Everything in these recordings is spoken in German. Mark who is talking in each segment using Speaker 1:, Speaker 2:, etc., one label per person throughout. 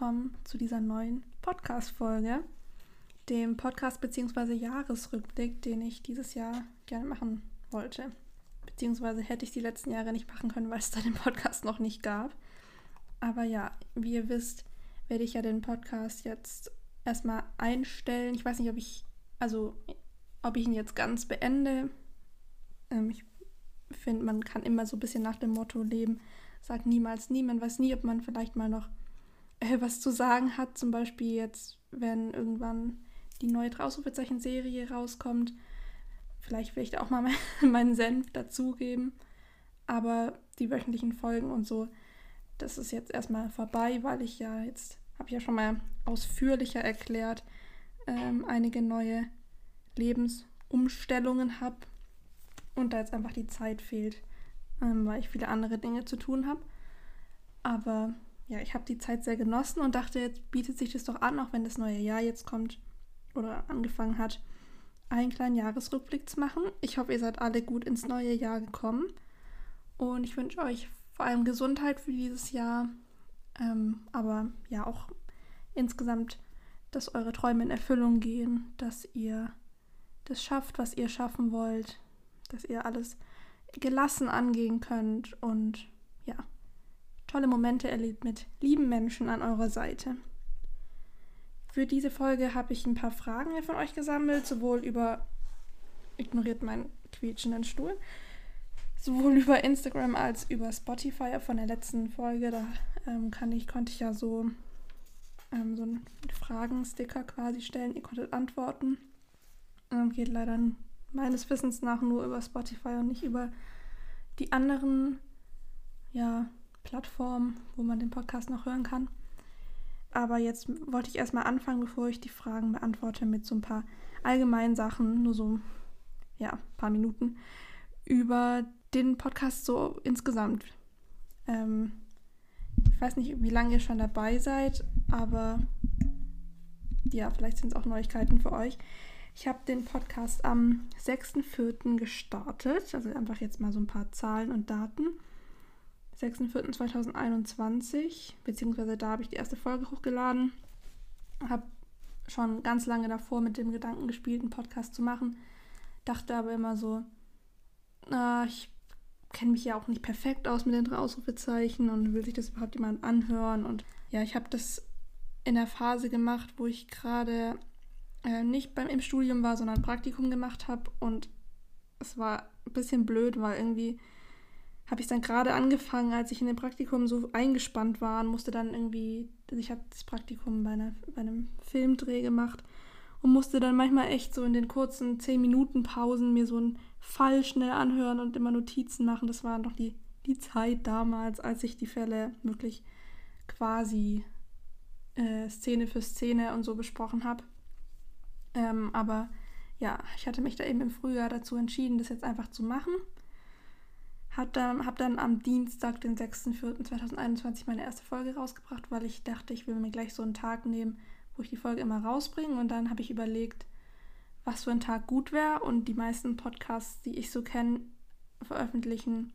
Speaker 1: willkommen zu dieser neuen Podcast-Folge, dem Podcast bzw. Jahresrückblick, den ich dieses Jahr gerne machen wollte. Beziehungsweise hätte ich die letzten Jahre nicht machen können, weil es da den Podcast noch nicht gab. Aber ja, wie ihr wisst, werde ich ja den Podcast jetzt erstmal einstellen. Ich weiß nicht, ob ich, also ob ich ihn jetzt ganz beende. Ähm, ich finde, man kann immer so ein bisschen nach dem Motto leben, sagt niemals nie. Man weiß nie, ob man vielleicht mal noch äh, was zu sagen hat. Zum Beispiel jetzt, wenn irgendwann die neue Ausrufezeichen-Serie rauskommt. Vielleicht will ich da auch mal meinen Senf dazugeben. Aber die wöchentlichen Folgen und so, das ist jetzt erstmal vorbei, weil ich ja jetzt, habe ich ja schon mal ausführlicher erklärt, ähm, einige neue Lebensumstellungen habe und da jetzt einfach die Zeit fehlt, ähm, weil ich viele andere Dinge zu tun habe. Aber ja, ich habe die Zeit sehr genossen und dachte, jetzt bietet sich das doch an, auch wenn das neue Jahr jetzt kommt oder angefangen hat, einen kleinen Jahresrückblick zu machen. Ich hoffe, ihr seid alle gut ins neue Jahr gekommen und ich wünsche euch vor allem Gesundheit für dieses Jahr, ähm, aber ja auch insgesamt, dass eure Träume in Erfüllung gehen, dass ihr das schafft, was ihr schaffen wollt, dass ihr alles gelassen angehen könnt und tolle Momente erlebt mit lieben Menschen an eurer Seite. Für diese Folge habe ich ein paar Fragen von euch gesammelt, sowohl über ignoriert meinen quietschenden Stuhl, sowohl über Instagram als über Spotify von der letzten Folge. Da ähm, kann ich, konnte ich ja so, ähm, so einen Fragensticker quasi stellen. Ihr konntet antworten. Ähm, geht leider meines Wissens nach nur über Spotify und nicht über die anderen ja, Plattformen, wo man den Podcast noch hören kann. Aber jetzt wollte ich erstmal anfangen, bevor ich die Fragen beantworte, mit so ein paar allgemeinen Sachen, nur so, ja, ein paar Minuten, über den Podcast so insgesamt. Ähm, ich weiß nicht, wie lange ihr schon dabei seid, aber ja, vielleicht sind es auch Neuigkeiten für euch. Ich habe den Podcast am 6.4. gestartet, also einfach jetzt mal so ein paar Zahlen und Daten. 6.4.2021, beziehungsweise da habe ich die erste Folge hochgeladen. Habe schon ganz lange davor mit dem Gedanken gespielt, einen Podcast zu machen. Dachte aber immer so, äh, ich kenne mich ja auch nicht perfekt aus mit den drei Ausrufezeichen und will sich das überhaupt jemand anhören. Und ja, ich habe das in der Phase gemacht, wo ich gerade äh, nicht beim im Studium war, sondern Praktikum gemacht habe. Und es war ein bisschen blöd, weil irgendwie habe ich dann gerade angefangen, als ich in dem Praktikum so eingespannt war und musste dann irgendwie, ich habe das Praktikum bei, einer, bei einem Filmdreh gemacht und musste dann manchmal echt so in den kurzen 10 Minuten Pausen mir so einen Fall schnell anhören und immer Notizen machen. Das war noch die, die Zeit damals, als ich die Fälle wirklich quasi äh, Szene für Szene und so besprochen habe. Ähm, aber ja, ich hatte mich da eben im Frühjahr dazu entschieden, das jetzt einfach zu machen hab dann, hab dann am Dienstag, den 6.4.2021, meine erste Folge rausgebracht, weil ich dachte, ich will mir gleich so einen Tag nehmen, wo ich die Folge immer rausbringe. Und dann habe ich überlegt, was für ein Tag gut wäre. Und die meisten Podcasts, die ich so kenne, veröffentlichen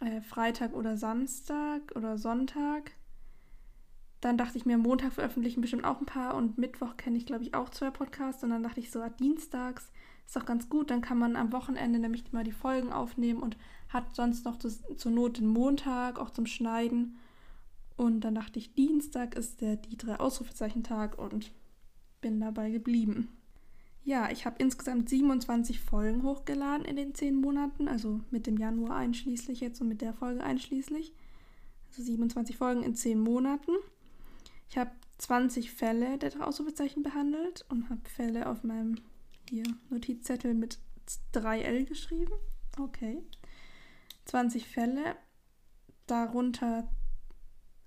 Speaker 1: äh, Freitag oder Samstag oder Sonntag. Dann dachte ich mir, Montag veröffentlichen bestimmt auch ein paar und Mittwoch kenne ich, glaube ich, auch zwei Podcasts. Und dann dachte ich so, ah, dienstags ist doch ganz gut. Dann kann man am Wochenende nämlich mal die Folgen aufnehmen und hat sonst noch das, zur Not den Montag auch zum Schneiden. Und dann dachte ich, Dienstag ist der die drei Ausrufezeichen-Tag und bin dabei geblieben. Ja, ich habe insgesamt 27 Folgen hochgeladen in den 10 Monaten, also mit dem Januar einschließlich jetzt und mit der Folge einschließlich. Also 27 Folgen in 10 Monaten. Ich habe 20 Fälle der drei Ausrufezeichen behandelt und habe Fälle auf meinem hier Notizzettel mit 3L geschrieben. Okay. 20 Fälle, darunter,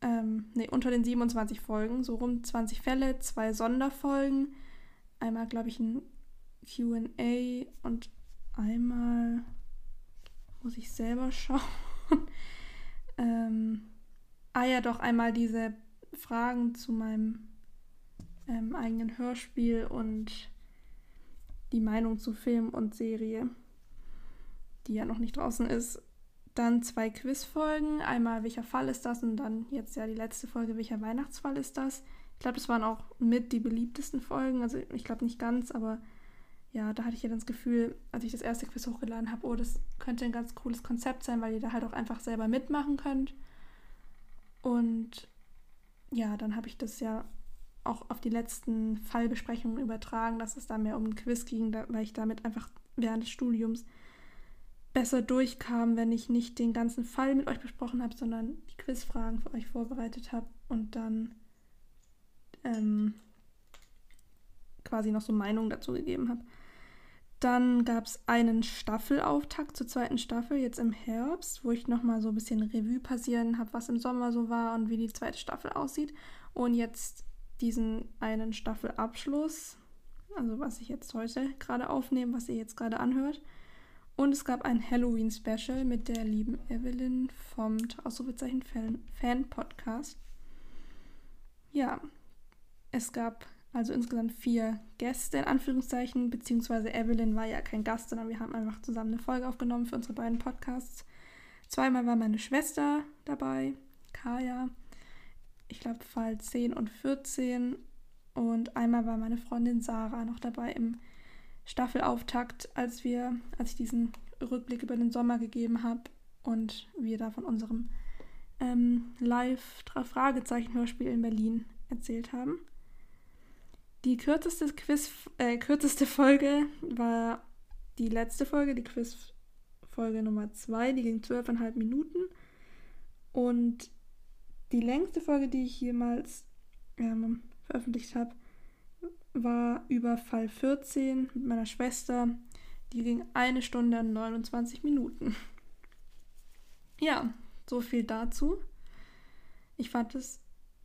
Speaker 1: ähm, nee, unter den 27 Folgen, so rund 20 Fälle, zwei Sonderfolgen, einmal, glaube ich, ein QA und einmal muss ich selber schauen. ähm, ah ja, doch einmal diese Fragen zu meinem ähm, eigenen Hörspiel und die Meinung zu Film und Serie, die ja noch nicht draußen ist, Dann zwei Quizfolgen. Einmal, welcher Fall ist das? Und dann jetzt ja die letzte Folge, welcher Weihnachtsfall ist das? Ich glaube, das waren auch mit die beliebtesten Folgen. Also ich glaube nicht ganz, aber ja, da hatte ich ja das Gefühl, als ich das erste Quiz hochgeladen habe, oh, das könnte ein ganz cooles Konzept sein, weil ihr da halt auch einfach selber mitmachen könnt. Und ja, dann habe ich das ja auch auf die letzten Fallbesprechungen übertragen, dass es da mehr um ein Quiz ging, weil ich damit einfach während des Studiums besser durchkam, wenn ich nicht den ganzen Fall mit euch besprochen habe, sondern die Quizfragen für euch vorbereitet habe und dann ähm, quasi noch so Meinungen dazu gegeben habe. Dann gab es einen Staffelauftakt zur zweiten Staffel, jetzt im Herbst, wo ich nochmal so ein bisschen Revue passieren habe, was im Sommer so war und wie die zweite Staffel aussieht. Und jetzt diesen einen Staffelabschluss, also was ich jetzt heute gerade aufnehme, was ihr jetzt gerade anhört. Und es gab ein Halloween-Special mit der lieben Evelyn vom Ausrufezeichen Fan-Podcast. Ja, es gab also insgesamt vier Gäste in Anführungszeichen, beziehungsweise Evelyn war ja kein Gast, sondern wir haben einfach zusammen eine Folge aufgenommen für unsere beiden Podcasts. Zweimal war meine Schwester dabei, Kaya, ich glaube Fall 10 und 14. Und einmal war meine Freundin Sarah noch dabei im Staffelauftakt, als wir, als ich diesen Rückblick über den Sommer gegeben habe und wir da von unserem ähm, Live-Fragezeichen-Hörspiel in Berlin erzählt haben. Die kürzeste Quiz, äh, kürzeste Folge war die letzte Folge, die Quizfolge Nummer 2, die ging zwölfeinhalb Minuten. Und die längste Folge, die ich jemals ähm, veröffentlicht habe, war über Fall 14 mit meiner Schwester. Die ging eine Stunde und 29 Minuten. Ja, so viel dazu. Ich fand es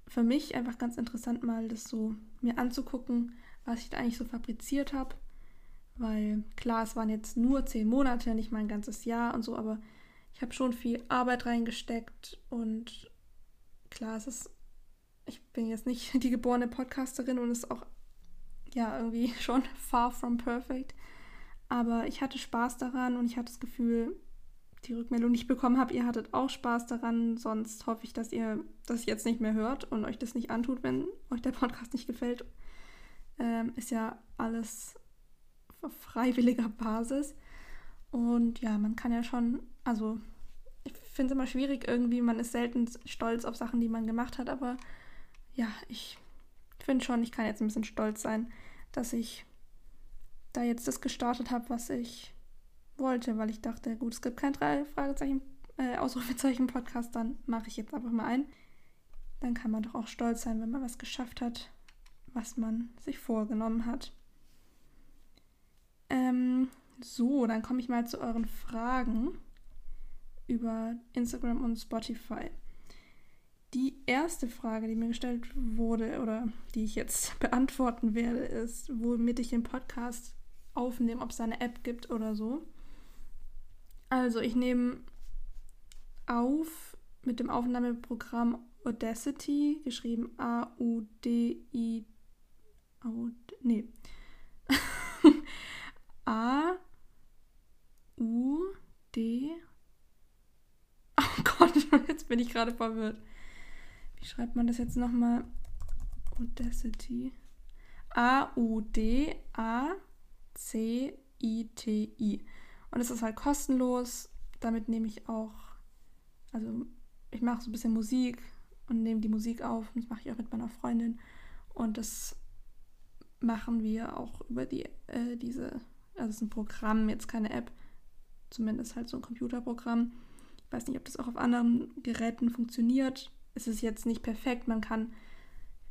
Speaker 1: für mich einfach ganz interessant, mal das so mir anzugucken, was ich da eigentlich so fabriziert habe. Weil klar, es waren jetzt nur zehn Monate, nicht mal ein ganzes Jahr und so, aber ich habe schon viel Arbeit reingesteckt und klar, es ist, ich bin jetzt nicht die geborene Podcasterin und es ist auch ja irgendwie schon far from perfect. Aber ich hatte Spaß daran und ich hatte das Gefühl, die Rückmeldung, die ich bekommen habe, ihr hattet auch Spaß daran. Sonst hoffe ich, dass ihr das jetzt nicht mehr hört und euch das nicht antut, wenn euch der Podcast nicht gefällt. Ähm, ist ja alles auf freiwilliger Basis. Und ja, man kann ja schon, also ich finde es immer schwierig irgendwie, man ist selten stolz auf Sachen, die man gemacht hat, aber ja, ich finde schon, ich kann jetzt ein bisschen stolz sein, dass ich da jetzt das gestartet habe, was ich wollte, weil ich dachte, gut, es gibt kein drei Fragezeichen, äh, Ausrufezeichen Podcast, dann mache ich jetzt einfach mal ein. Dann kann man doch auch stolz sein, wenn man was geschafft hat, was man sich vorgenommen hat. Ähm, so, dann komme ich mal zu euren Fragen über Instagram und Spotify. Die erste Frage, die mir gestellt wurde oder die ich jetzt beantworten werde, ist, womit ich den Podcast aufnehme, ob es eine App gibt oder so. Also ich nehme auf mit dem Aufnahmeprogramm Audacity, geschrieben A-U-D-I. Nee. A-U-D. Oh Gott, jetzt bin ich gerade verwirrt. Wie schreibt man das jetzt nochmal? Audacity. A-U-D-A-C-I-T-I. Und es ist halt kostenlos. Damit nehme ich auch, also ich mache so ein bisschen Musik und nehme die Musik auf. Das mache ich auch mit meiner Freundin. Und das machen wir auch über die, äh, diese, also es ist ein Programm, jetzt keine App, zumindest halt so ein Computerprogramm. Ich weiß nicht, ob das auch auf anderen Geräten funktioniert. Es ist jetzt nicht perfekt, man kann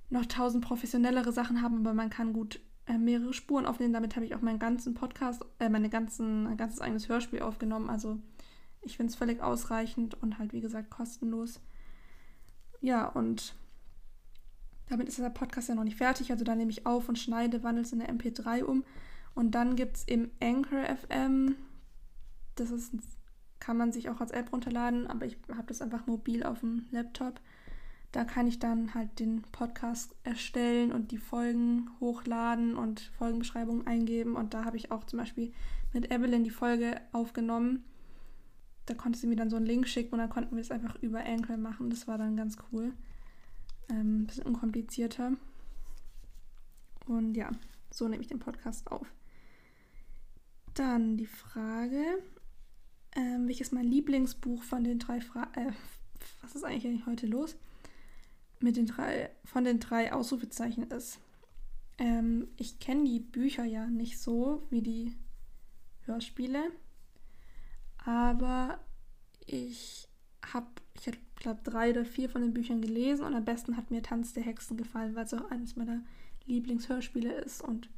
Speaker 1: noch tausend professionellere Sachen haben, aber man kann gut äh, mehrere Spuren aufnehmen. Damit habe ich auch meinen ganzen Podcast, äh, meine ganzen, mein ganzes eigenes Hörspiel aufgenommen. Also ich finde es völlig ausreichend und halt wie gesagt kostenlos. Ja, und damit ist der Podcast ja noch nicht fertig. Also da nehme ich auf und schneide, wandle es in der MP3 um. Und dann gibt es im Anchor FM, das ist, kann man sich auch als App runterladen, aber ich habe das einfach mobil auf dem Laptop. Da kann ich dann halt den Podcast erstellen und die Folgen hochladen und Folgenbeschreibungen eingeben. Und da habe ich auch zum Beispiel mit Evelyn die Folge aufgenommen. da konnte sie mir dann so einen Link schicken und dann konnten wir es einfach über Anchor machen. Das war dann ganz cool. Ähm, bisschen unkomplizierter. Und ja, so nehme ich den Podcast auf. Dann die Frage, ähm, welches mein Lieblingsbuch von den drei Fragen, äh, was ist eigentlich heute los? Mit den drei, von den drei Ausrufezeichen ist. Ähm, ich kenne die Bücher ja nicht so wie die Hörspiele, aber ich habe, ich glaube, drei oder vier von den Büchern gelesen und am besten hat mir Tanz der Hexen gefallen, weil es auch eines meiner Lieblingshörspiele ist und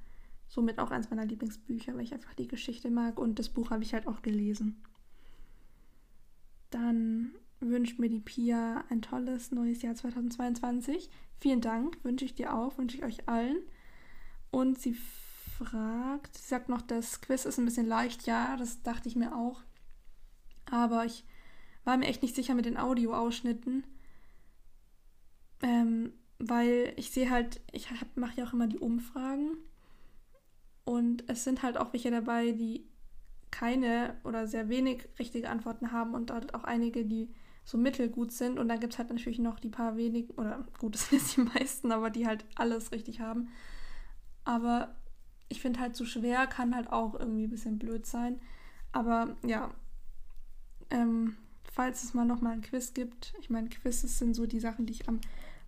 Speaker 1: somit auch eines meiner Lieblingsbücher, weil ich einfach die Geschichte mag und das Buch habe ich halt auch gelesen. Dann wünscht mir die Pia ein tolles neues Jahr 2022. Vielen Dank, wünsche ich dir auch, wünsche ich euch allen. Und sie fragt, sie sagt noch, das Quiz ist ein bisschen leicht. Ja, das dachte ich mir auch. Aber ich war mir echt nicht sicher mit den Audioausschnitten. Ähm, weil ich sehe halt, ich mache ja auch immer die Umfragen. Und es sind halt auch welche dabei, die keine oder sehr wenig richtige Antworten haben und halt auch einige, die so mittelgut sind. Und dann gibt es halt natürlich noch die paar wenigen, oder gut, das sind jetzt die meisten, aber die halt alles richtig haben. Aber ich finde halt zu schwer kann halt auch irgendwie ein bisschen blöd sein. Aber ja, ähm, falls es mal nochmal ein Quiz gibt, ich meine, Quizzes sind so die Sachen, die ich am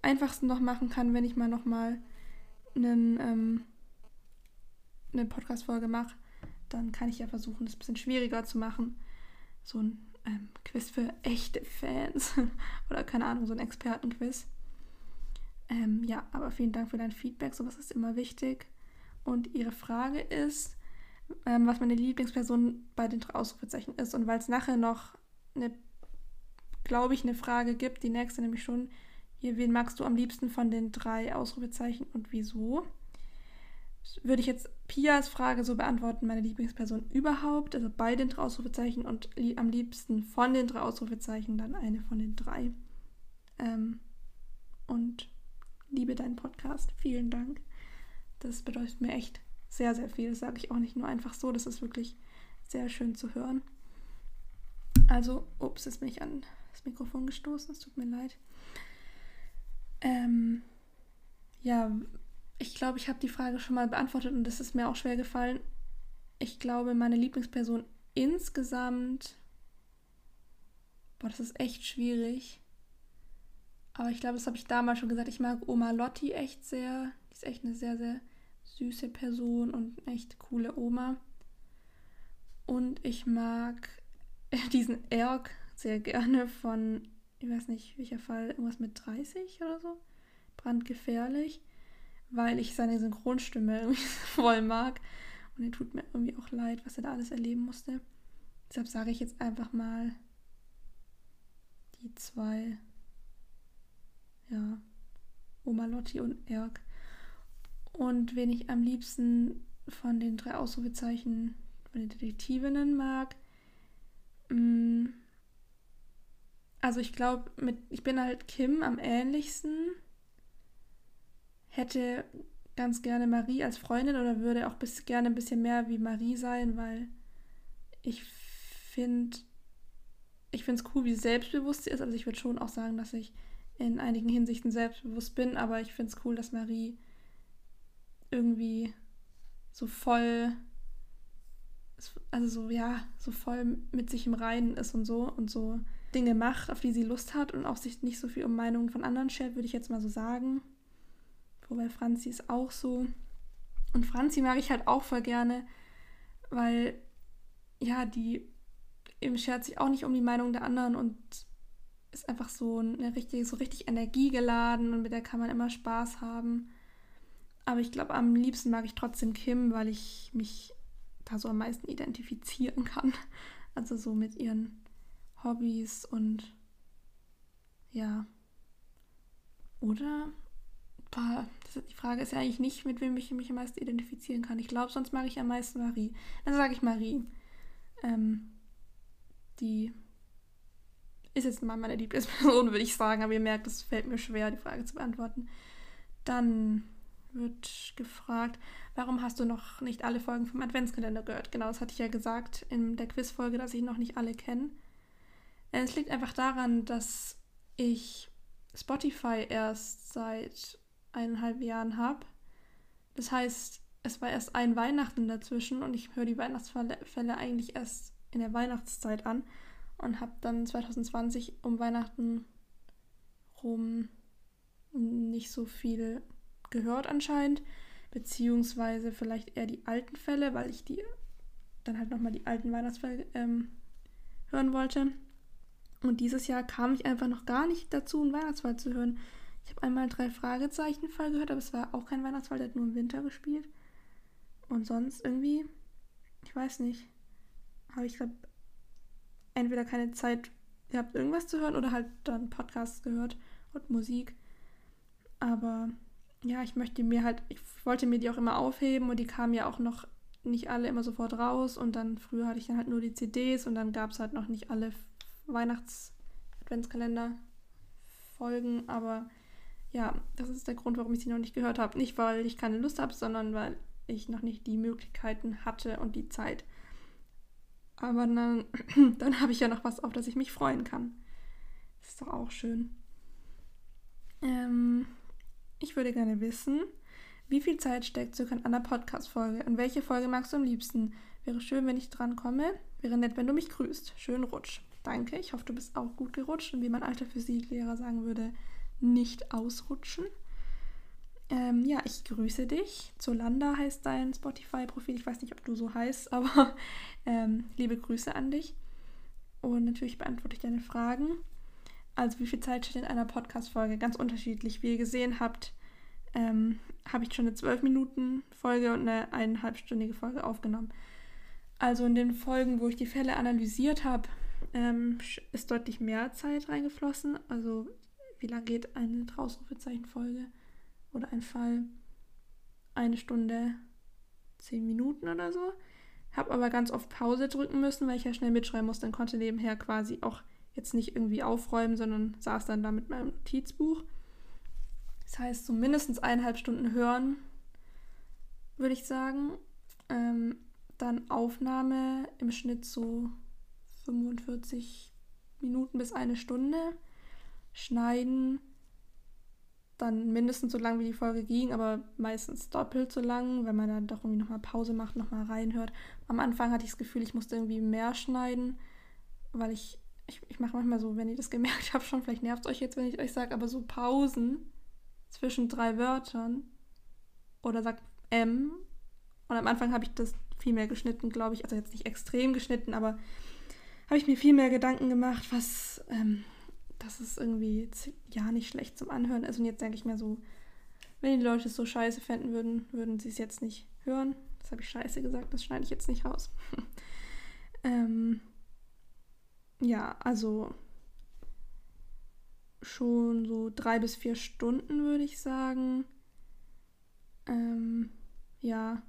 Speaker 1: einfachsten noch machen kann, wenn ich mal nochmal einen, ähm, eine Podcast-Folge mache, dann kann ich ja versuchen, das ein bisschen schwieriger zu machen. So ein ähm, Quiz für echte Fans oder keine Ahnung, so ein Expertenquiz. Ähm, ja, aber vielen Dank für dein Feedback, sowas ist immer wichtig. Und ihre Frage ist, ähm, was meine Lieblingsperson bei den drei Ausrufezeichen ist. Und weil es nachher noch eine, glaube ich, eine Frage gibt, die nächste nämlich schon, hier, wen magst du am liebsten von den drei Ausrufezeichen und wieso? Würde ich jetzt Pias Frage so beantworten, meine Lieblingsperson überhaupt, also bei den drei Ausrufezeichen und li am liebsten von den drei Ausrufezeichen dann eine von den drei. Ähm, und liebe deinen Podcast. Vielen Dank. Das bedeutet mir echt sehr, sehr viel. Das sage ich auch nicht nur einfach so. Das ist wirklich sehr schön zu hören. Also, ups, jetzt bin ich an das Mikrofon gestoßen. Es tut mir leid. Ähm, ja, ich glaube, ich habe die Frage schon mal beantwortet und das ist mir auch schwer gefallen. Ich glaube, meine Lieblingsperson insgesamt. Boah, das ist echt schwierig. Aber ich glaube, das habe ich damals schon gesagt. Ich mag Oma Lotti echt sehr. Die ist echt eine sehr, sehr süße Person und echt coole Oma. Und ich mag diesen Erg sehr gerne von, ich weiß nicht, welcher Fall, irgendwas mit 30 oder so. Brandgefährlich, weil ich seine Synchronstimme irgendwie voll mag. Und er tut mir irgendwie auch leid, was er da alles erleben musste. Deshalb sage ich jetzt einfach mal die zwei. Ja, Oma Lotti und Erg. Und wen ich am liebsten von den drei Ausrufezeichen von den Detektivinnen mag, mm, also ich glaube, ich bin halt Kim am ähnlichsten. Hätte ganz gerne Marie als Freundin oder würde auch bis, gerne ein bisschen mehr wie Marie sein, weil ich finde, ich finde es cool, wie selbstbewusst sie ist. Also ich würde schon auch sagen, dass ich in einigen Hinsichten selbstbewusst bin, aber ich finde es cool, dass Marie irgendwie so voll, also so, ja, so voll mit sich im Reinen ist und so und so Dinge macht, auf die sie Lust hat und auch sich nicht so viel um Meinungen von anderen schert, würde ich jetzt mal so sagen. Wobei Franzi ist auch so. Und Franzi mag ich halt auch voll gerne, weil, ja, die eben schert sich auch nicht um die Meinung der anderen und ist einfach so eine richtig, so richtig energiegeladen und mit der kann man immer Spaß haben. Aber ich glaube, am liebsten mag ich trotzdem Kim, weil ich mich da so am meisten identifizieren kann. Also so mit ihren Hobbys und ja. Oder? Boah, die Frage ist ja eigentlich nicht, mit wem ich mich am meisten identifizieren kann. Ich glaube, sonst mag ich am meisten Marie. Dann sage ich Marie. Ähm, die ist jetzt mal meine Lieblingsperson, würde ich sagen, aber ihr merkt, es fällt mir schwer, die Frage zu beantworten. Dann wird gefragt, warum hast du noch nicht alle Folgen vom Adventskalender gehört? Genau, das hatte ich ja gesagt in der Quizfolge, dass ich noch nicht alle kenne. Es liegt einfach daran, dass ich Spotify erst seit eineinhalb Jahren habe. Das heißt, es war erst ein Weihnachten dazwischen und ich höre die Weihnachtsfälle eigentlich erst in der Weihnachtszeit an und habe dann 2020 um Weihnachten rum nicht so viel gehört anscheinend, beziehungsweise vielleicht eher die alten Fälle, weil ich die dann halt nochmal die alten Weihnachtsfälle ähm, hören wollte. Und dieses Jahr kam ich einfach noch gar nicht dazu, einen Weihnachtsfall zu hören. Ich habe einmal drei Fragezeichen Fall gehört, aber es war auch kein Weihnachtsfall, der hat nur im Winter gespielt. Und sonst irgendwie, ich weiß nicht, habe ich gerade entweder keine Zeit gehabt, irgendwas zu hören oder halt dann Podcasts gehört und Musik. Aber ja, ich möchte mir halt, ich wollte mir die auch immer aufheben und die kamen ja auch noch nicht alle immer sofort raus und dann früher hatte ich dann halt nur die CDs und dann gab es halt noch nicht alle Weihnachts-Adventskalender-Folgen, aber ja, das ist der Grund, warum ich sie noch nicht gehört habe. Nicht, weil ich keine Lust habe, sondern weil ich noch nicht die Möglichkeiten hatte und die Zeit. Aber dann, dann habe ich ja noch was, auf das ich mich freuen kann. Das ist doch auch schön. Ähm, ich würde gerne wissen, wie viel Zeit steckt circa in einer Podcast-Folge? Und welche Folge magst du am liebsten? Wäre schön, wenn ich dran komme. Wäre nett, wenn du mich grüßt. Schönen Rutsch. Danke. Ich hoffe, du bist auch gut gerutscht und wie mein alter Physiklehrer sagen würde, nicht ausrutschen. Ähm, ja, ich grüße dich. Zolanda heißt dein Spotify-Profil. Ich weiß nicht, ob du so heißt, aber ähm, liebe Grüße an dich. Und natürlich beantworte ich deine Fragen. Also, wie viel Zeit steht in einer Podcast-Folge? Ganz unterschiedlich. Wie ihr gesehen habt, ähm, habe ich schon eine 12-Minuten-Folge und eine eineinhalbstündige Folge aufgenommen. Also, in den Folgen, wo ich die Fälle analysiert habe, ähm, ist deutlich mehr Zeit reingeflossen. Also, wie lange geht eine Ausrufezeichen-Folge? oder ein Fall eine Stunde, zehn Minuten oder so. Habe aber ganz oft Pause drücken müssen, weil ich ja schnell mitschreiben musste und konnte nebenher quasi auch jetzt nicht irgendwie aufräumen, sondern saß dann da mit meinem Notizbuch. Das heißt, so mindestens eineinhalb Stunden hören, würde ich sagen. Ähm, dann Aufnahme im Schnitt so 45 Minuten bis eine Stunde. Schneiden dann mindestens so lang wie die Folge ging, aber meistens doppelt so lang, wenn man dann doch irgendwie nochmal Pause macht, nochmal reinhört. Am Anfang hatte ich das Gefühl, ich musste irgendwie mehr schneiden, weil ich, ich, ich mache manchmal so, wenn ihr das gemerkt habt, schon, vielleicht nervt es euch jetzt, wenn ich euch sage, aber so Pausen zwischen drei Wörtern oder sagt M. Und am Anfang habe ich das viel mehr geschnitten, glaube ich. Also jetzt nicht extrem geschnitten, aber habe ich mir viel mehr Gedanken gemacht, was ähm, das ist irgendwie ja nicht schlecht zum Anhören ist. Und jetzt denke ich mir so, wenn die Leute es so scheiße fänden würden, würden sie es jetzt nicht hören. Das habe ich scheiße gesagt, das schneide ich jetzt nicht raus. ähm, ja, also schon so drei bis vier Stunden, würde ich sagen. Ähm, ja,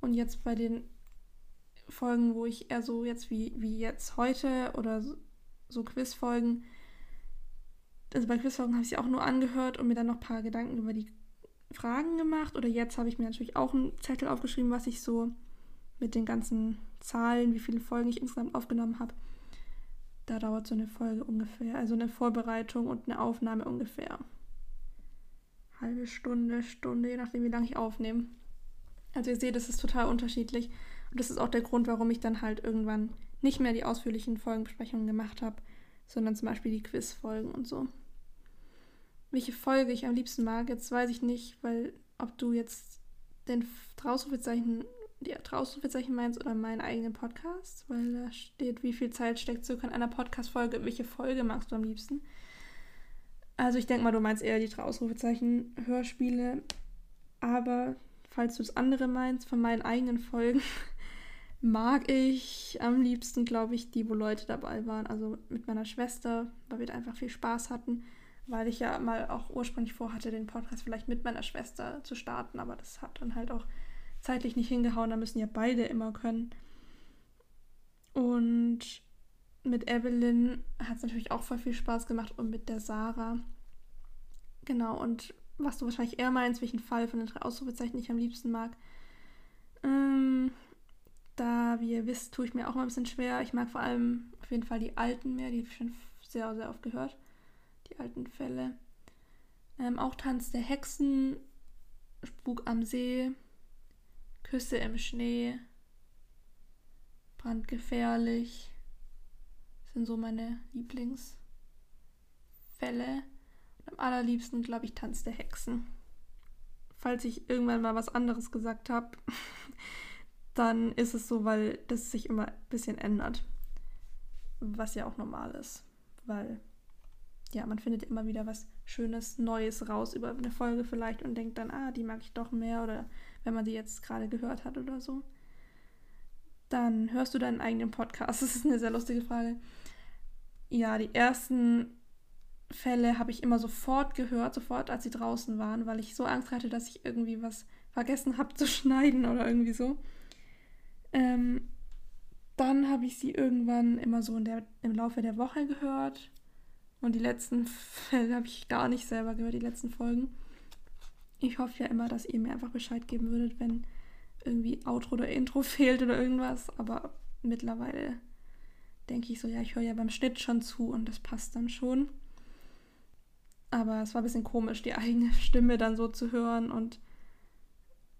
Speaker 1: und jetzt bei den Folgen, wo ich eher so jetzt wie, wie jetzt heute oder so Quizfolgen, also bei Quizfragen habe ich sie auch nur angehört und mir dann noch ein paar Gedanken über die Fragen gemacht. Oder jetzt habe ich mir natürlich auch einen Zettel aufgeschrieben, was ich so mit den ganzen Zahlen, wie viele Folgen ich insgesamt aufgenommen habe. Da dauert so eine Folge ungefähr, also eine Vorbereitung und eine Aufnahme ungefähr. Halbe Stunde, Stunde, je nachdem, wie lange ich aufnehme. Also ihr seht, das ist total unterschiedlich. Und das ist auch der Grund, warum ich dann halt irgendwann nicht mehr die ausführlichen Folgenbesprechungen gemacht habe, sondern zum Beispiel die Quizfolgen und so welche Folge ich am liebsten mag. Jetzt weiß ich nicht, weil ob du jetzt den Trausrufezeichen, die Trausrufezeichen meinst oder meinen eigenen Podcast, weil da steht, wie viel Zeit steckt circa in einer Podcast-Folge, welche Folge magst du am liebsten. Also ich denke mal, du meinst eher die Trausrufezeichen-Hörspiele, aber falls du das andere meinst, von meinen eigenen Folgen, mag ich am liebsten, glaube ich, die, wo Leute dabei waren. Also mit meiner Schwester, weil wir da einfach viel Spaß hatten weil ich ja mal auch ursprünglich vorhatte, den Podcast vielleicht mit meiner Schwester zu starten, aber das hat dann halt auch zeitlich nicht hingehauen, da müssen ja beide immer können. Und mit Evelyn hat es natürlich auch voll viel Spaß gemacht und mit der Sarah. Genau, und was du wahrscheinlich eher meinst, welchen Fall von den drei Ausrufezeichen ich am liebsten mag. Ähm, da, wie ihr wisst, tue ich mir auch mal ein bisschen schwer. Ich mag vor allem Auf jeden Fall die alten mehr, die habe ich schon sehr, sehr oft gehört. Die alten Fälle. Ähm, auch Tanz der Hexen, Spuk am See, Küsse im Schnee, Brandgefährlich. Sind so meine Lieblingsfälle. Und am allerliebsten, glaube ich, Tanz der Hexen. Falls ich irgendwann mal was anderes gesagt habe, dann ist es so, weil das sich immer ein bisschen ändert. Was ja auch normal ist. Weil, ja, man findet immer wieder was Schönes, Neues raus über eine Folge vielleicht und denkt dann, ah, die mag ich doch mehr oder wenn man sie jetzt gerade gehört hat oder so. Dann hörst du deinen eigenen Podcast. Das ist eine sehr lustige Frage. Ja, die ersten Fälle habe ich immer sofort gehört, sofort als sie draußen waren, weil ich so Angst hatte, dass ich irgendwie was vergessen habe zu schneiden oder irgendwie so. Ähm, dann habe ich sie irgendwann immer so der, im Laufe der Woche gehört. Und die letzten Fälle habe ich gar nicht selber gehört, die letzten Folgen. Ich hoffe ja immer, dass ihr mir einfach Bescheid geben würdet, wenn irgendwie Outro oder Intro fehlt oder irgendwas. Aber mittlerweile denke ich so, ja, ich höre ja beim Schnitt schon zu und das passt dann schon. Aber es war ein bisschen komisch, die eigene Stimme dann so zu hören und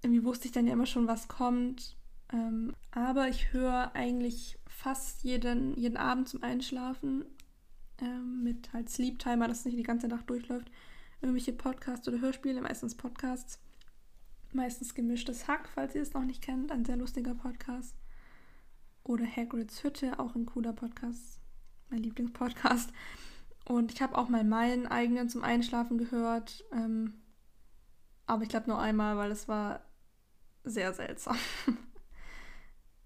Speaker 1: irgendwie wusste ich dann ja immer schon, was kommt. Ähm, aber ich höre eigentlich fast jeden, jeden Abend zum Einschlafen ähm, mit halt Sleep Timer, dass es nicht die ganze Nacht durchläuft. Irgendwelche Podcasts oder Hörspiele, meistens Podcasts. Meistens gemischtes Hack, falls ihr es noch nicht kennt, ein sehr lustiger Podcast. Oder Hagrids Hütte, auch ein cooler Podcast. Mein Lieblingspodcast. Und ich habe auch mal meinen eigenen zum Einschlafen gehört. Ähm, aber ich glaube nur einmal, weil es war sehr seltsam.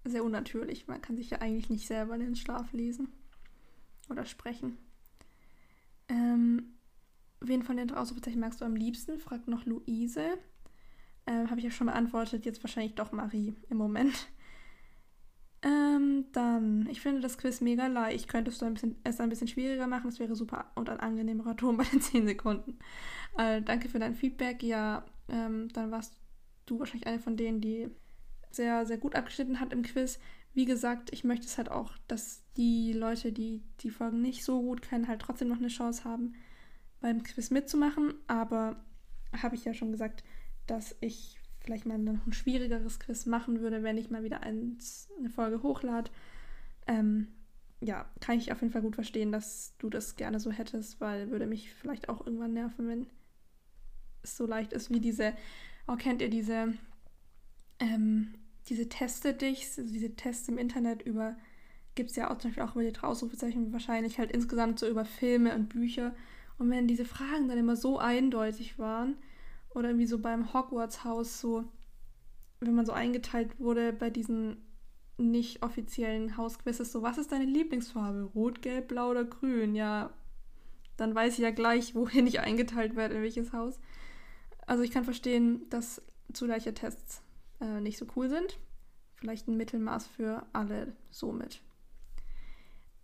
Speaker 1: sehr unnatürlich. Man kann sich ja eigentlich nicht selber in den Schlaf lesen oder sprechen. Ähm, wen von den drei Ausrufezeichen magst du am liebsten? fragt noch Luise. Ähm, Habe ich ja schon beantwortet. Jetzt wahrscheinlich doch Marie im Moment. Ähm, dann, ich finde das Quiz mega leicht. Könntest du ein bisschen, es ein bisschen schwieriger machen? Das wäre super und ein angenehmerer Ton bei den 10 Sekunden. Äh, danke für dein Feedback. Ja, ähm, dann warst du wahrscheinlich eine von denen, die sehr, sehr gut abgeschnitten hat im Quiz. Wie gesagt, ich möchte es halt auch, dass die Leute, die die Folgen nicht so gut kennen, halt trotzdem noch eine Chance haben, beim Quiz mitzumachen. Aber habe ich ja schon gesagt, dass ich vielleicht mal noch ein schwierigeres Quiz machen würde, wenn ich mal wieder eins, eine Folge hochlade. Ähm, ja, kann ich auf jeden Fall gut verstehen, dass du das gerne so hättest, weil würde mich vielleicht auch irgendwann nerven, wenn es so leicht ist wie diese, oh, kennt ihr diese, ähm, diese Teste dich, also diese Tests im Internet über, gibt es ja auch zum Beispiel auch über die Ausrufezeichen wahrscheinlich halt insgesamt so über Filme und Bücher. Und wenn diese Fragen dann immer so eindeutig waren, oder irgendwie so beim Hogwarts-Haus so, wenn man so eingeteilt wurde bei diesen nicht offiziellen Hausquizzes, so, was ist deine Lieblingsfarbe? Rot, Gelb, Blau oder Grün? Ja, dann weiß ich ja gleich, wohin ich eingeteilt werde, in welches Haus. Also ich kann verstehen, dass zugleiche Tests äh, nicht so cool sind. Vielleicht ein Mittelmaß für alle somit.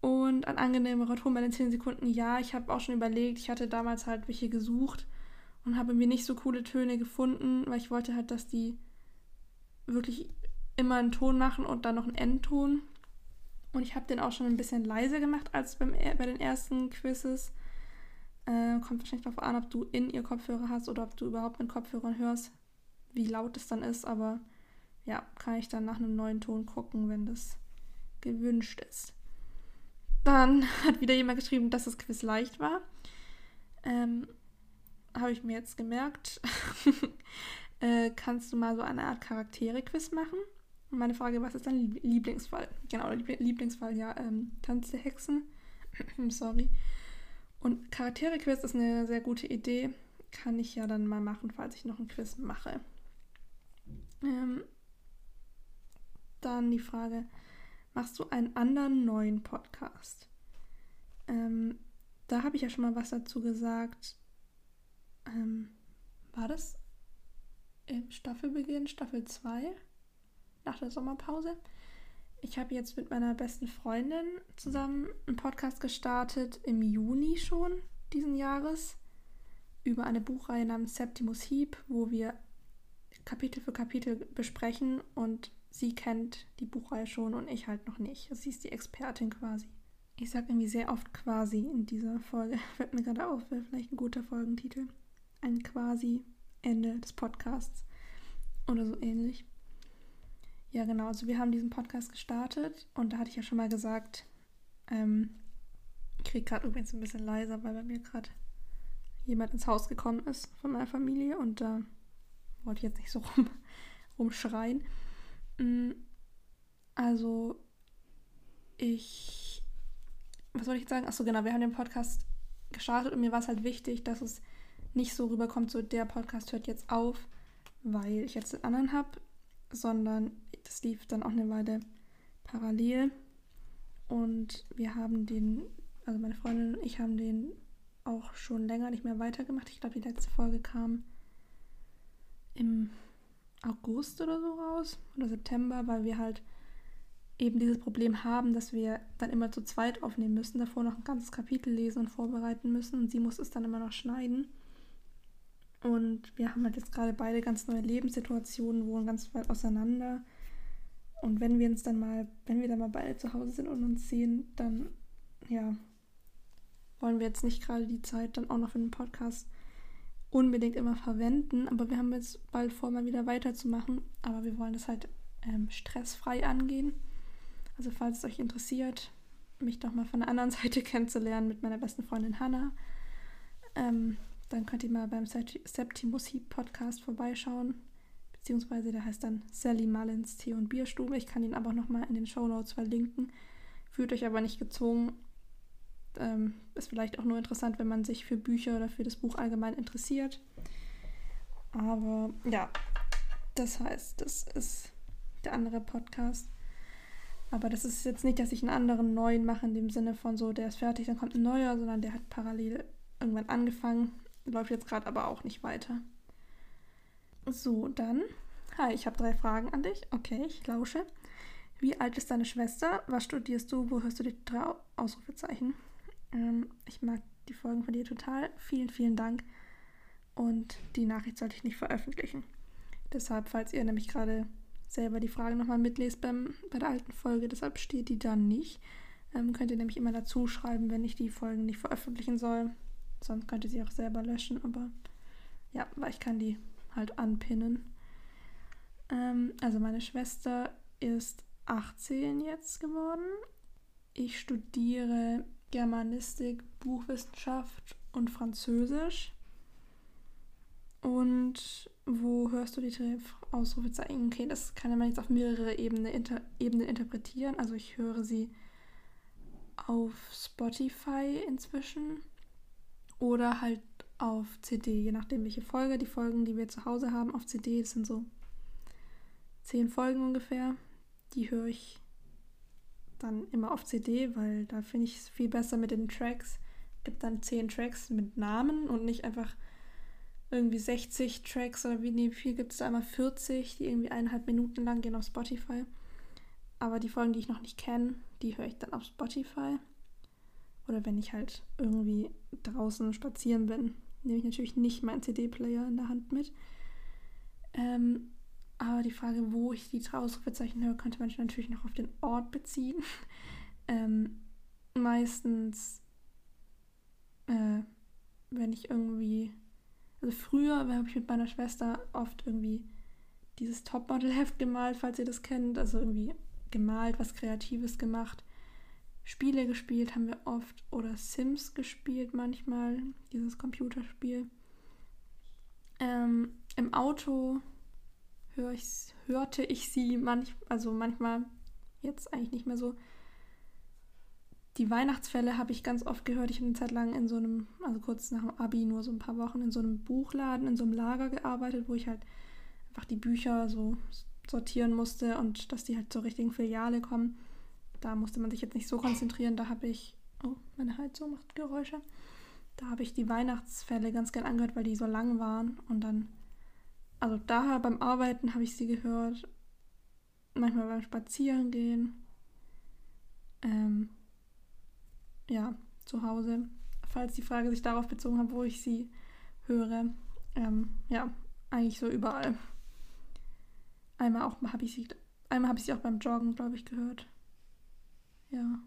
Speaker 1: Und ein angenehmerer Ton bei den 10 Sekunden, ja, ich habe auch schon überlegt, ich hatte damals halt welche gesucht und habe mir nicht so coole Töne gefunden, weil ich wollte halt, dass die wirklich immer einen Ton machen und dann noch einen Endton. Und ich habe den auch schon ein bisschen leiser gemacht als beim, bei den ersten Quizzes. Äh, kommt wahrscheinlich darauf an, ob du in ihr Kopfhörer hast oder ob du überhaupt mit Kopfhörern hörst, wie laut es dann ist. Aber ja, kann ich dann nach einem neuen Ton gucken, wenn das gewünscht ist. Dann hat wieder jemand geschrieben, dass das Quiz leicht war. Ähm, habe ich mir jetzt gemerkt, äh, kannst du mal so eine Art Charaktere-Quiz machen? Und meine Frage, was ist dein Lieblingsfall? Genau, Lieblingsfall, ja, ähm, Tanz der Hexen. Sorry. Und Charaktere-Quiz ist eine sehr gute Idee. Kann ich ja dann mal machen, falls ich noch ein Quiz mache. Ähm, dann die Frage, machst du einen anderen neuen Podcast? Ähm, da habe ich ja schon mal was dazu gesagt ähm, war das im Staffelbeginn, Staffel 2, nach der Sommerpause. Ich habe jetzt mit meiner besten Freundin zusammen einen Podcast gestartet im Juni schon diesen Jahres über eine Buchreihe namens Septimus Heap, wo wir Kapitel für Kapitel besprechen und sie kennt die Buchreihe schon und ich halt noch nicht. Also sie ist die Expertin quasi. Ich sage irgendwie sehr oft quasi in dieser Folge. Fällt mir gerade auf, wäre vielleicht ein guter Folgentitel. Ein quasi Ende des Podcasts. Oder so ähnlich. Ja, genau. Also wir haben diesen Podcast gestartet und da hatte ich ja schon mal gesagt, ähm, ich kriege gerade übrigens ein bisschen leiser, weil bei mir gerade jemand ins Haus gekommen ist von meiner Familie und da äh, wollte ich jetzt nicht so rum, rumschreien. Mm, also ich, was soll ich jetzt sagen? Achso, genau, wir haben den Podcast gestartet und mir war es halt wichtig, dass es nicht so rüberkommt, so der Podcast hört jetzt auf, weil ich jetzt den anderen habe, sondern das lief dann auch eine Weile parallel und wir haben den, also meine Freundin und ich haben den auch schon länger nicht mehr weitergemacht. Ich glaube, die letzte Folge kam im August oder so raus oder September, weil wir halt eben dieses Problem haben, dass wir dann immer zu zweit aufnehmen müssen, davor noch ein ganzes Kapitel lesen und vorbereiten müssen und sie muss es dann immer noch schneiden. Und wir haben halt jetzt gerade beide ganz neue Lebenssituationen, wohnen ganz weit auseinander. Und wenn wir uns dann mal, wenn wir dann mal beide zu Hause sind und uns sehen, dann ja, wollen wir jetzt nicht gerade die Zeit dann auch noch für den Podcast unbedingt immer verwenden. Aber wir haben jetzt bald vor, mal wieder weiterzumachen. Aber wir wollen das halt ähm, stressfrei angehen. Also falls es euch interessiert, mich doch mal von der anderen Seite kennenzulernen mit meiner besten Freundin Hannah, ähm, dann könnt ihr mal beim Septimus Heap Podcast vorbeischauen. Beziehungsweise der heißt dann Sally Mullins Tee- und Bierstube. Ich kann ihn aber auch nochmal in den Show Notes verlinken. Fühlt euch aber nicht gezwungen. Ähm, ist vielleicht auch nur interessant, wenn man sich für Bücher oder für das Buch allgemein interessiert. Aber ja, das heißt, das ist der andere Podcast. Aber das ist jetzt nicht, dass ich einen anderen neuen mache, in dem Sinne von so, der ist fertig, dann kommt ein neuer, sondern der hat parallel irgendwann angefangen, läuft jetzt gerade aber auch nicht weiter. So, dann. Hi, ich habe drei Fragen an dich. Okay, ich lausche. Wie alt ist deine Schwester? Was studierst du? Wo hörst du die drei Ausrufezeichen? Ähm, ich mag die Folgen von dir total. Vielen, vielen Dank. Und die Nachricht sollte ich nicht veröffentlichen. Deshalb, falls ihr nämlich gerade selber die Frage nochmal mitlest beim, bei der alten Folge, deshalb steht die dann nicht. Ähm, könnt ihr nämlich immer dazu schreiben, wenn ich die Folgen nicht veröffentlichen soll. Sonst könnt ihr sie auch selber löschen, aber ja, weil ich kann die halt anpinnen. Ähm, also meine Schwester ist 18 jetzt geworden. Ich studiere Germanistik, Buchwissenschaft und Französisch. Und wo hörst du die drei Ausrufezeichen? Okay, das kann man jetzt auf mehrere Ebene, inter, Ebenen interpretieren. Also ich höre sie auf Spotify inzwischen oder halt auf CD, je nachdem welche Folge. Die Folgen, die wir zu Hause haben auf CD, das sind so zehn Folgen ungefähr. Die höre ich dann immer auf CD, weil da finde ich es viel besser mit den Tracks. Es gibt dann zehn Tracks mit Namen und nicht einfach irgendwie 60 Tracks oder wie nee, viel gibt es da einmal 40, die irgendwie eineinhalb Minuten lang gehen auf Spotify. Aber die Folgen, die ich noch nicht kenne, die höre ich dann auf Spotify. Oder wenn ich halt irgendwie draußen spazieren bin, nehme ich natürlich nicht meinen CD-Player in der Hand mit. Ähm, aber die Frage, wo ich die drei Ausrufezeichen höre, könnte man natürlich noch auf den Ort beziehen. ähm, meistens, äh, wenn ich irgendwie also früher habe ich mit meiner Schwester oft irgendwie dieses Topmodel-Heft gemalt, falls ihr das kennt. Also irgendwie gemalt, was Kreatives gemacht. Spiele gespielt haben wir oft oder Sims gespielt manchmal, dieses Computerspiel. Ähm, Im Auto hör ich, hörte ich sie manch, also manchmal, jetzt eigentlich nicht mehr so, die Weihnachtsfälle habe ich ganz oft gehört. Ich habe eine Zeit lang in so einem, also kurz nach dem Abi, nur so ein paar Wochen in so einem Buchladen, in so einem Lager gearbeitet, wo ich halt einfach die Bücher so sortieren musste und dass die halt zur richtigen Filiale kommen. Da musste man sich jetzt nicht so konzentrieren. Da habe ich, oh, meine Heizung macht Geräusche. Da habe ich die Weihnachtsfälle ganz gern angehört, weil die so lang waren. Und dann, also daher beim Arbeiten habe ich sie gehört. Manchmal beim Spazierengehen. Ähm, ja, zu Hause. Falls die Frage sich darauf bezogen hat, wo ich sie höre. Ähm, ja, eigentlich so überall. Einmal auch habe ich sie, einmal habe ich sie auch beim Joggen, glaube ich, gehört. Ja.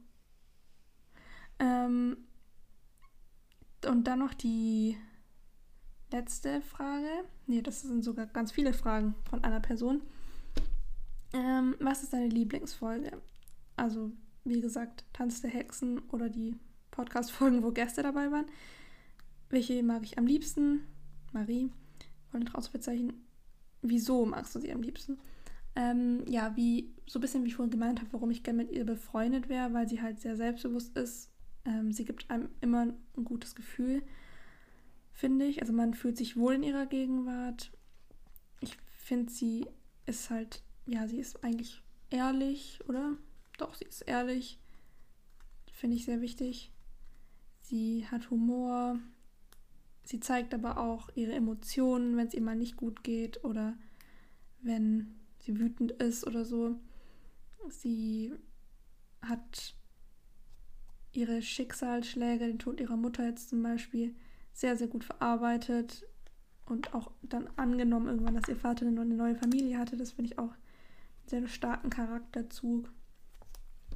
Speaker 1: Ähm, und dann noch die letzte Frage. Nee, das sind sogar ganz viele Fragen von einer Person. Ähm, was ist deine Lieblingsfolge? Also, wie gesagt, Tanz der Hexen oder die Podcast-Folgen, wo Gäste dabei waren. Welche mag ich am liebsten? Marie, wollen Ausrufezeichen. Wieso magst du sie am liebsten? Ähm, ja, wie so ein bisschen wie ich vorhin gemeint habe, warum ich gerne mit ihr befreundet wäre, weil sie halt sehr selbstbewusst ist. Ähm, sie gibt einem immer ein gutes Gefühl, finde ich. Also man fühlt sich wohl in ihrer Gegenwart. Ich finde, sie ist halt, ja, sie ist eigentlich ehrlich, oder? Doch, sie ist ehrlich. Finde ich sehr wichtig. Sie hat Humor. Sie zeigt aber auch ihre Emotionen, wenn es ihr mal nicht gut geht oder wenn sie wütend ist oder so. Sie hat ihre Schicksalsschläge, den Tod ihrer Mutter jetzt zum Beispiel, sehr, sehr gut verarbeitet und auch dann angenommen irgendwann, dass ihr Vater eine neue Familie hatte. Das finde ich auch einen sehr starken Charakterzug.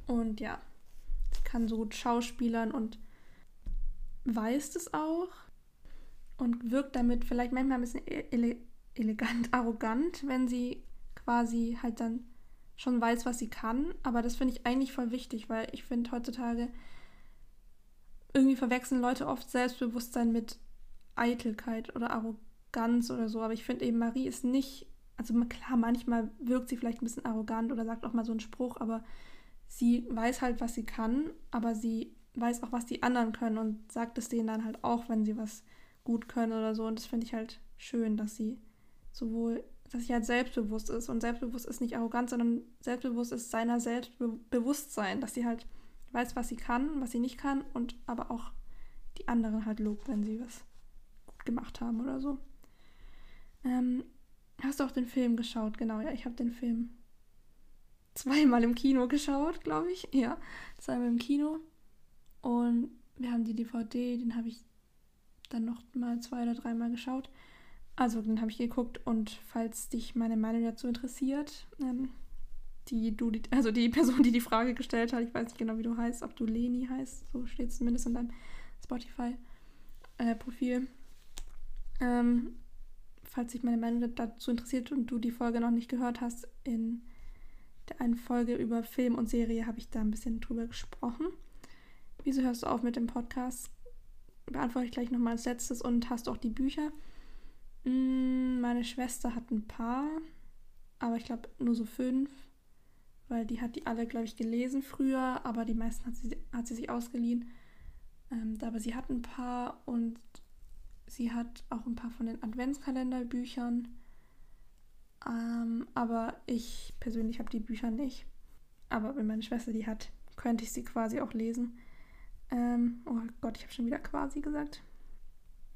Speaker 1: Und ja, kann so gut schauspielern und weiß es auch und wirkt damit vielleicht manchmal ein bisschen ele elegant, arrogant, wenn sie quasi halt dann schon weiß, was sie kann. Aber das finde ich eigentlich voll wichtig, weil ich finde heutzutage irgendwie verwechseln Leute oft Selbstbewusstsein mit Eitelkeit oder Arroganz oder so. Aber ich finde eben, Marie ist nicht, also klar, manchmal wirkt sie vielleicht ein bisschen arrogant oder sagt auch mal so einen Spruch, aber sie weiß halt, was sie kann, aber sie weiß auch, was die anderen können und sagt es denen dann halt auch, wenn sie was gut können oder so. Und das finde ich halt schön, dass sie sowohl dass sie halt selbstbewusst ist. Und selbstbewusst ist nicht arrogant, sondern selbstbewusst ist seiner Selbstbewusstsein, dass sie halt weiß, was sie kann, was sie nicht kann und aber auch die anderen halt lobt, wenn sie was gut gemacht haben oder so. Ähm, hast du auch den Film geschaut? Genau, ja, ich habe den Film zweimal im Kino geschaut, glaube ich. Ja, zweimal im Kino. Und wir haben die DVD, den habe ich dann noch mal zwei oder dreimal geschaut. Also, den habe ich geguckt und falls dich meine Meinung dazu interessiert, ähm, die du, also die Person, die die Frage gestellt hat, ich weiß nicht genau, wie du heißt, ob du Leni heißt, so steht es zumindest in deinem Spotify-Profil. Äh, ähm, falls dich meine Meinung dazu interessiert und du die Folge noch nicht gehört hast, in der einen Folge über Film und Serie habe ich da ein bisschen drüber gesprochen. Wieso hörst du auf mit dem Podcast? Beantworte ich gleich nochmal als letztes und hast du auch die Bücher. Mm, meine Schwester hat ein paar, aber ich glaube nur so fünf, weil die hat die alle, glaube ich, gelesen früher, aber die meisten hat sie, hat sie sich ausgeliehen. Ähm, aber sie hat ein paar und sie hat auch ein paar von den Adventskalenderbüchern. Ähm, aber ich persönlich habe die Bücher nicht. Aber wenn meine Schwester die hat, könnte ich sie quasi auch lesen. Ähm, oh Gott, ich habe schon wieder quasi gesagt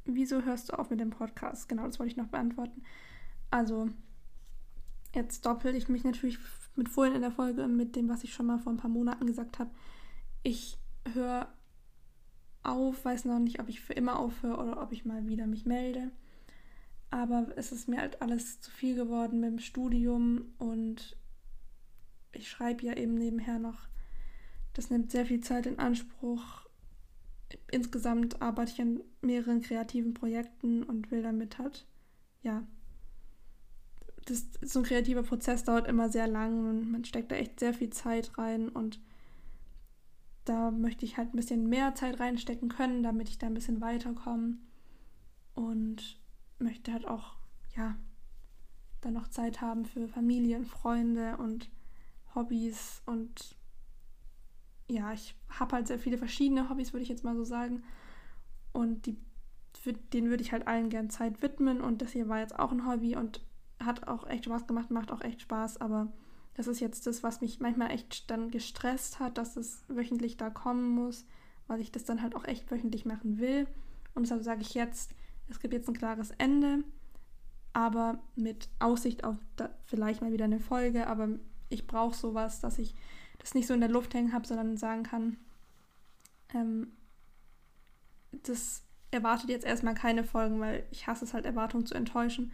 Speaker 1: wieso hörst du auf mit dem Podcast? Genau, das wollte ich noch beantworten. Also, jetzt doppel ich mich natürlich mit vorhin in der Folge mit dem, was ich schon mal vor ein paar Monaten gesagt habe. Ich höre auf, weiß noch nicht, ob ich für immer aufhöre oder ob ich mal wieder mich melde. Aber es ist mir halt alles zu viel geworden mit dem Studium und ich schreibe ja eben nebenher noch. Das nimmt sehr viel Zeit in Anspruch insgesamt arbeite ich an mehreren kreativen Projekten und will damit halt, ja, das, so ein kreativer Prozess dauert immer sehr lang und man steckt da echt sehr viel Zeit rein und da möchte ich halt ein bisschen mehr Zeit reinstecken können, damit ich da ein bisschen weiterkomme und möchte halt auch, ja, dann noch Zeit haben für Familie und Freunde und Hobbys und ja, ich habe halt sehr viele verschiedene Hobbys, würde ich jetzt mal so sagen. Und die, denen würde ich halt allen gern Zeit widmen. Und das hier war jetzt auch ein Hobby und hat auch echt Spaß gemacht, macht auch echt Spaß. Aber das ist jetzt das, was mich manchmal echt dann gestresst hat, dass es wöchentlich da kommen muss, weil ich das dann halt auch echt wöchentlich machen will. Und deshalb sage ich jetzt, es gibt jetzt ein klares Ende, aber mit Aussicht auf vielleicht mal wieder eine Folge. Aber ich brauche sowas, dass ich das nicht so in der Luft hängen habe, sondern sagen kann, ähm, das erwartet jetzt erstmal keine Folgen, weil ich hasse es halt, Erwartungen zu enttäuschen.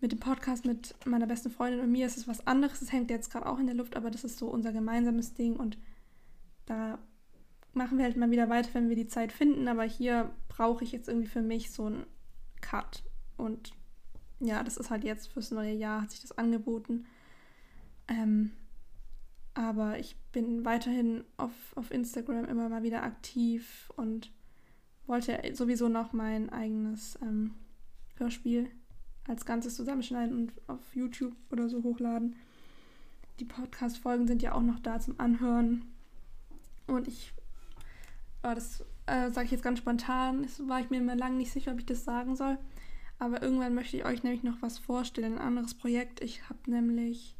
Speaker 1: Mit dem Podcast mit meiner besten Freundin und mir ist es was anderes. Es hängt jetzt gerade auch in der Luft, aber das ist so unser gemeinsames Ding und da machen wir halt mal wieder weiter, wenn wir die Zeit finden. Aber hier brauche ich jetzt irgendwie für mich so einen Cut. Und ja, das ist halt jetzt fürs neue Jahr, hat sich das angeboten. Ähm, aber ich bin weiterhin auf, auf Instagram immer mal wieder aktiv und wollte sowieso noch mein eigenes ähm, Hörspiel als Ganzes zusammenschneiden und auf YouTube oder so hochladen. Die Podcast-Folgen sind ja auch noch da zum Anhören. Und ich, oh, das äh, sage ich jetzt ganz spontan, das war ich mir immer lange nicht sicher, ob ich das sagen soll. Aber irgendwann möchte ich euch nämlich noch was vorstellen, ein anderes Projekt. Ich habe nämlich,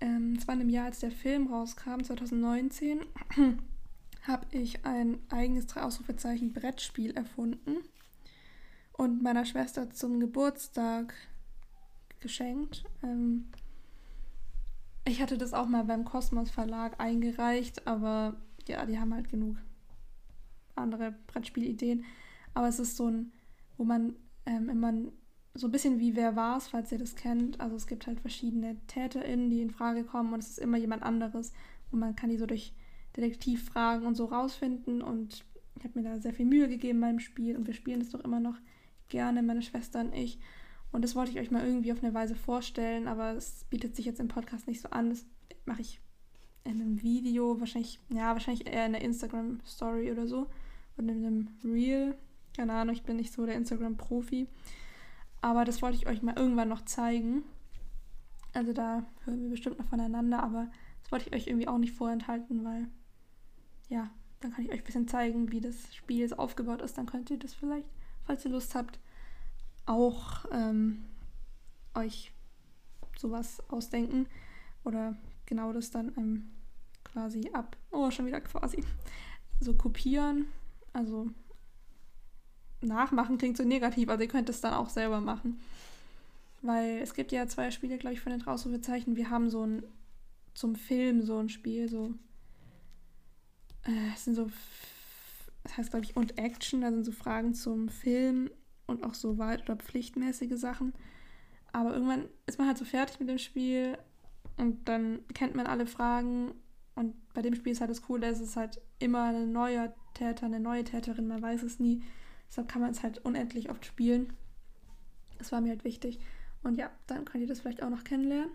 Speaker 1: ähm, es war in dem Jahr, als der Film rauskam, 2019, habe ich ein eigenes Ausrufezeichen Brettspiel erfunden und meiner Schwester zum Geburtstag geschenkt. Ähm, ich hatte das auch mal beim Kosmos Verlag eingereicht, aber ja, die haben halt genug andere Brettspielideen. Aber es ist so ein, wo man ähm, immer so ein bisschen wie Wer war's, falls ihr das kennt. Also es gibt halt verschiedene TäterInnen, die in Frage kommen und es ist immer jemand anderes und man kann die so durch Detektivfragen und so rausfinden und ich habe mir da sehr viel Mühe gegeben beim Spiel und wir spielen es doch immer noch gerne, meine Schwester und ich. Und das wollte ich euch mal irgendwie auf eine Weise vorstellen, aber es bietet sich jetzt im Podcast nicht so an. Das mache ich in einem Video, wahrscheinlich, ja, wahrscheinlich eher in einer Instagram-Story oder so. Oder in einem Reel. Keine Ahnung, ich bin nicht so der Instagram-Profi. Aber das wollte ich euch mal irgendwann noch zeigen. Also da hören wir bestimmt noch voneinander, aber das wollte ich euch irgendwie auch nicht vorenthalten, weil ja, dann kann ich euch ein bisschen zeigen, wie das Spiel aufgebaut ist. Dann könnt ihr das vielleicht, falls ihr Lust habt, auch ähm, euch sowas ausdenken oder genau das dann ähm, quasi ab, oh, schon wieder quasi, so kopieren. Also nachmachen klingt so negativ, also ihr könnt es dann auch selber machen. Weil es gibt ja zwei Spiele, glaube ich, von den Ausrufezeichen. Wir haben so ein zum Film so ein Spiel, so äh, es sind so, das heißt glaube ich, und Action, da sind so Fragen zum Film und auch so weit- oder pflichtmäßige Sachen. Aber irgendwann ist man halt so fertig mit dem Spiel und dann kennt man alle Fragen. Und bei dem Spiel ist halt das Coole, es ist halt immer ein neuer Täter, eine neue Täterin, man weiß es nie. Deshalb kann man es halt unendlich oft spielen. Das war mir halt wichtig. Und ja, dann könnt ihr das vielleicht auch noch kennenlernen.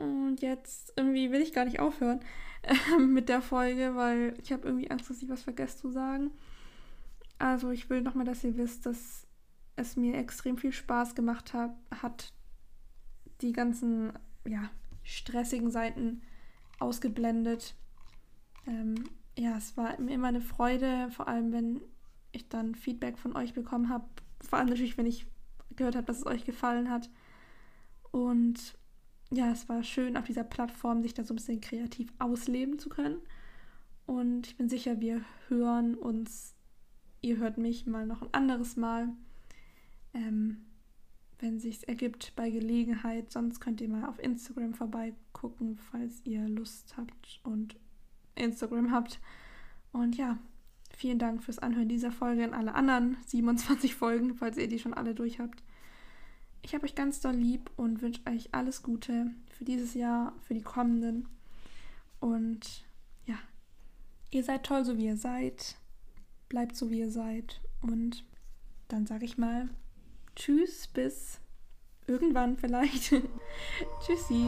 Speaker 1: Und jetzt irgendwie will ich gar nicht aufhören äh, mit der Folge, weil ich habe irgendwie Angst, dass ich was vergesse zu sagen. Also ich will nochmal, dass ihr wisst, dass es mir extrem viel Spaß gemacht hat, hat die ganzen ja, stressigen Seiten ausgeblendet. Ähm, ja, es war mir immer eine Freude, vor allem wenn ich dann Feedback von euch bekommen habe. Vor allem natürlich, wenn ich gehört habe, dass es euch gefallen hat. Und ja, es war schön, auf dieser Plattform sich da so ein bisschen kreativ ausleben zu können. Und ich bin sicher, wir hören uns ihr hört mich mal noch ein anderes Mal, ähm, wenn sich ergibt bei Gelegenheit. Sonst könnt ihr mal auf Instagram vorbeigucken, falls ihr Lust habt und Instagram habt. Und ja, vielen Dank fürs Anhören dieser Folge und alle anderen 27 Folgen, falls ihr die schon alle durch habt. Ich habe euch ganz doll lieb und wünsche euch alles Gute für dieses Jahr, für die kommenden. Und ja, ihr seid toll, so wie ihr seid bleibt so, wie ihr seid. Und dann sage ich mal Tschüss, bis irgendwann vielleicht. Tschüssi.